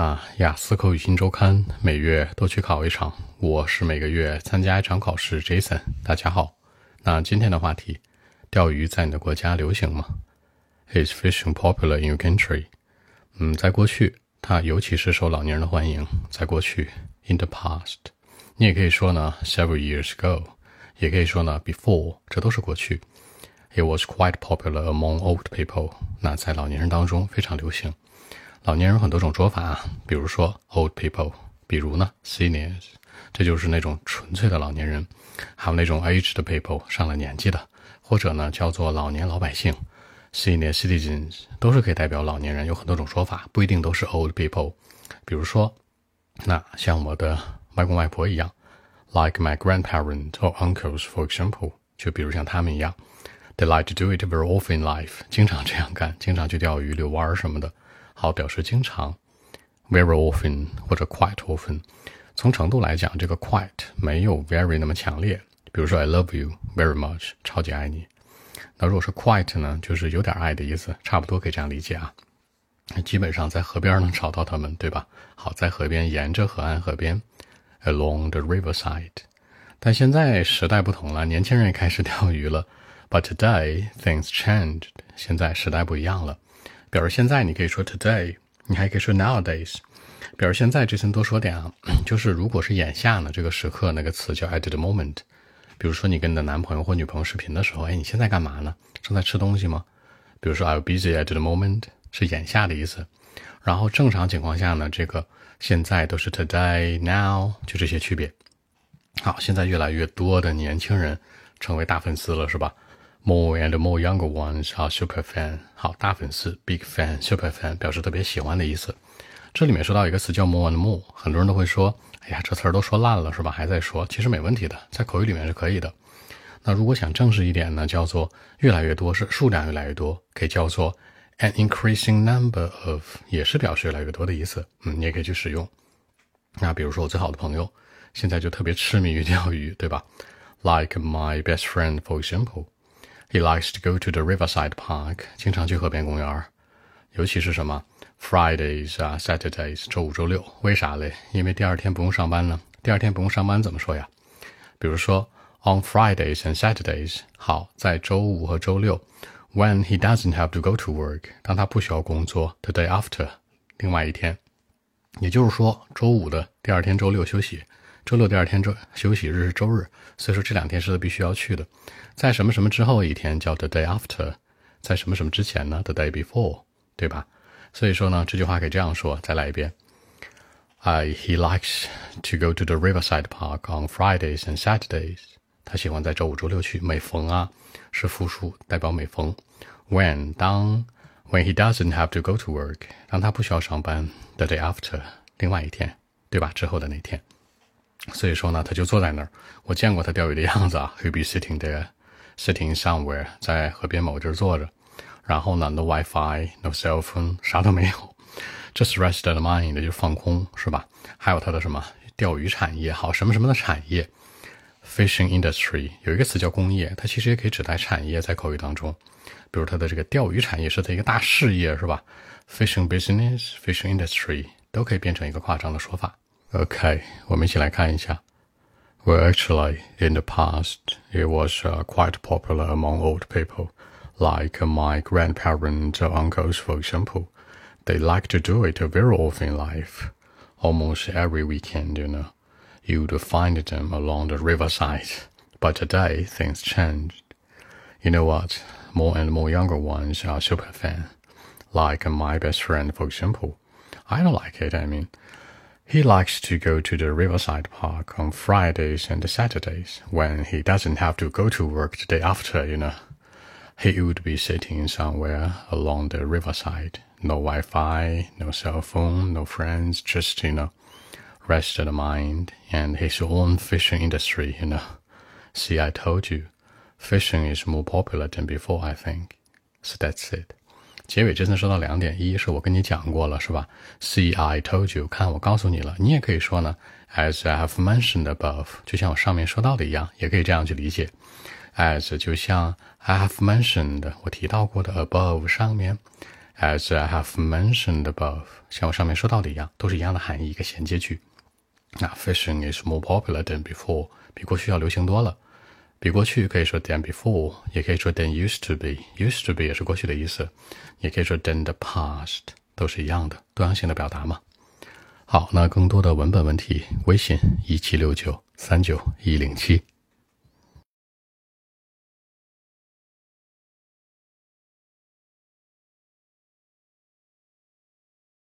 啊，雅思口语新周刊每月都去考一场，我是每个月参加一场考试。Jason，大家好。那今天的话题，钓鱼在你的国家流行吗？Is fishing popular in your country？嗯，在过去，它尤其是受老年人的欢迎。在过去，in the past，你也可以说呢，several years ago，也可以说呢，before，这都是过去。It was quite popular among old people。那在老年人当中非常流行。老年人有很多种说法啊，比如说 old people，比如呢 seniors，这就是那种纯粹的老年人；还有那种 aged people，上了年纪的，或者呢叫做老年老百姓 senior citizens，都是可以代表老年人。有很多种说法，不一定都是 old people。比如说，那像我的外公外婆一样，like my grandparents or uncles for example，就比如像他们一样，they like to do it very often in life，经常这样干，经常去钓鱼、遛弯儿什么的。好，表示经常，very often 或者 quite often。从程度来讲，这个 quite 没有 very 那么强烈。比如说，I love you very much，超级爱你。那如果是 quite 呢，就是有点爱的意思，差不多可以这样理解啊。基本上在河边能找到他们，对吧？好，在河边，沿着河岸，河边，along the riverside。但现在时代不同了，年轻人也开始钓鱼了。But today things changed，现在时代不一样了。表示现在，你可以说 today，你还可以说 nowadays。表示现在，这层多说点啊，就是如果是眼下呢，这个时刻那个词叫 at the moment。比如说你跟你的男朋友或女朋友视频的时候，哎，你现在干嘛呢？正在吃东西吗？比如说 I'm busy at the moment，是眼下的意思。然后正常情况下呢，这个现在都是 today、now，就这些区别。好，现在越来越多的年轻人成为大粉丝了，是吧？More and more younger ones are super fan。好，大粉丝，big fan，super fan，表示特别喜欢的意思。这里面说到一个词叫 more and more，很多人都会说，哎呀，这词儿都说烂了是吧？还在说，其实没问题的，在口语里面是可以的。那如果想正式一点呢，叫做越来越多，是数量越来越多，可以叫做 an increasing number of，也是表示越来越多的意思。嗯，你也可以去使用。那比如说我最好的朋友，现在就特别痴迷于钓鱼，对吧？Like my best friend, for example. He likes to go to the riverside park，经常去河边公园尤其是什么 Fridays 啊，Saturdays，周五、周六。为啥嘞？因为第二天不用上班呢。第二天不用上班怎么说呀？比如说 On Fridays and Saturdays，好，在周五和周六。When he doesn't have to go to work，当他不需要工作，the day after，另外一天。也就是说，周五的第二天，周六休息。周六第二天周休息日是周日，所以说这两天是必须要去的。在什么什么之后一天叫 the day after，在什么什么之前呢 the day before，对吧？所以说呢这句话可以这样说，再来一遍。I he likes to go to the riverside park on Fridays and Saturdays。他喜欢在周五、周六去。每逢啊是复数，代表每逢。When 当 when he doesn't have to go to work，当他不需要上班。The day after，另外一天，对吧？之后的那天。所以说呢，他就坐在那儿。我见过他钓鱼的样子啊 He be sitting there, sitting somewhere，在河边某地儿坐着。然后呢，no WiFi, no cell phone，啥都没有，just rest the mind，就放空，是吧？还有他的什么钓鱼产业，好什么什么的产业，fishing industry，有一个词叫工业，它其实也可以指代产业，在口语当中，比如它的这个钓鱼产业是它一个大事业，是吧？fishing business, fishing industry 都可以变成一个夸张的说法。Okay, 我们一起来看一下。Well, actually, in the past, it was uh, quite popular among old people, like my grandparents or uncles, for example. They like to do it very often in life, almost every weekend, you know. You'd find them along the riverside. But today, things changed. You know what? More and more younger ones are super fan, like my best friend, for example. I don't like it, I mean. He likes to go to the riverside park on Fridays and Saturdays when he doesn't have to go to work the day after, you know. He would be sitting somewhere along the riverside. No Wi-Fi, no cell phone, no friends, just, you know, rest of the mind and his own fishing industry, you know. See, I told you, fishing is more popular than before, I think. So that's it. 结尾真的说到两点，一是我跟你讲过了，是吧？See, I told you，看我告诉你了。你也可以说呢，as I have mentioned above，就像我上面说到的一样，也可以这样去理解。as 就像 I have mentioned，我提到过的 above 上面 As I have mentioned above，像我上面说到的一样，都是一样的含义，一个衔接句。那 fishing is more popular than before，比过去要流行多了。比过去可以说 than before，也可以说 than used to be，used to be 也是过去的意思，也可以说 than the past，都是一样的多样性的表达嘛。好，那更多的文本问题，微信一七六九三九一零七。